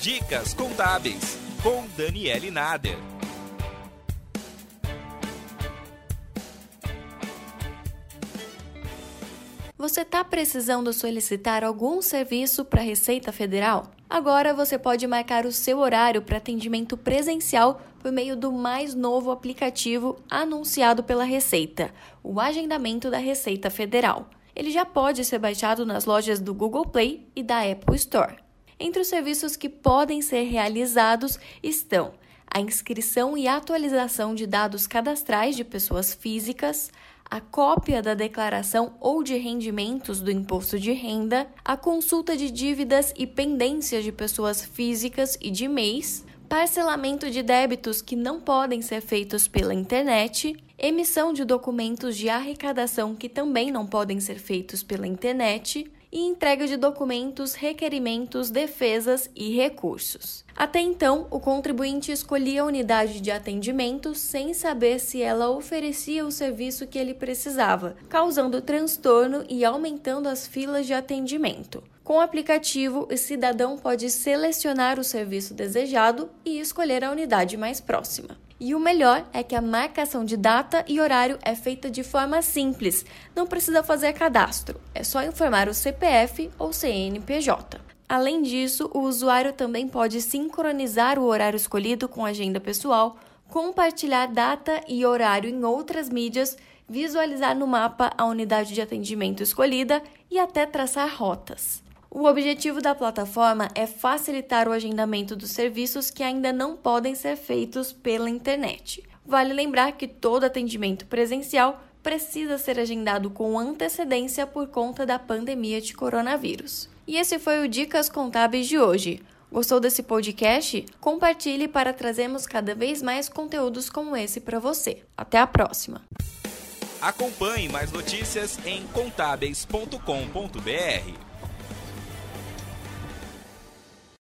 Dicas Contábeis, com Daniele Nader. Você está precisando solicitar algum serviço para a Receita Federal? Agora você pode marcar o seu horário para atendimento presencial por meio do mais novo aplicativo anunciado pela Receita, o Agendamento da Receita Federal. Ele já pode ser baixado nas lojas do Google Play e da Apple Store. Entre os serviços que podem ser realizados estão a inscrição e atualização de dados cadastrais de pessoas físicas, a cópia da declaração ou de rendimentos do imposto de renda, a consulta de dívidas e pendências de pessoas físicas e de mês, parcelamento de débitos que não podem ser feitos pela internet, emissão de documentos de arrecadação que também não podem ser feitos pela internet e entrega de documentos, requerimentos, defesas e recursos. Até então, o contribuinte escolhia a unidade de atendimento sem saber se ela oferecia o serviço que ele precisava, causando transtorno e aumentando as filas de atendimento. Com o aplicativo, o cidadão pode selecionar o serviço desejado e escolher a unidade mais próxima. E o melhor é que a marcação de data e horário é feita de forma simples, não precisa fazer cadastro, é só informar o CPF ou CNPJ. Além disso, o usuário também pode sincronizar o horário escolhido com a agenda pessoal, compartilhar data e horário em outras mídias, visualizar no mapa a unidade de atendimento escolhida e até traçar rotas. O objetivo da plataforma é facilitar o agendamento dos serviços que ainda não podem ser feitos pela internet. Vale lembrar que todo atendimento presencial precisa ser agendado com antecedência por conta da pandemia de coronavírus. E esse foi o Dicas Contábeis de hoje. Gostou desse podcast? Compartilhe para trazermos cada vez mais conteúdos como esse para você. Até a próxima! Acompanhe mais notícias em contábeis.com.br.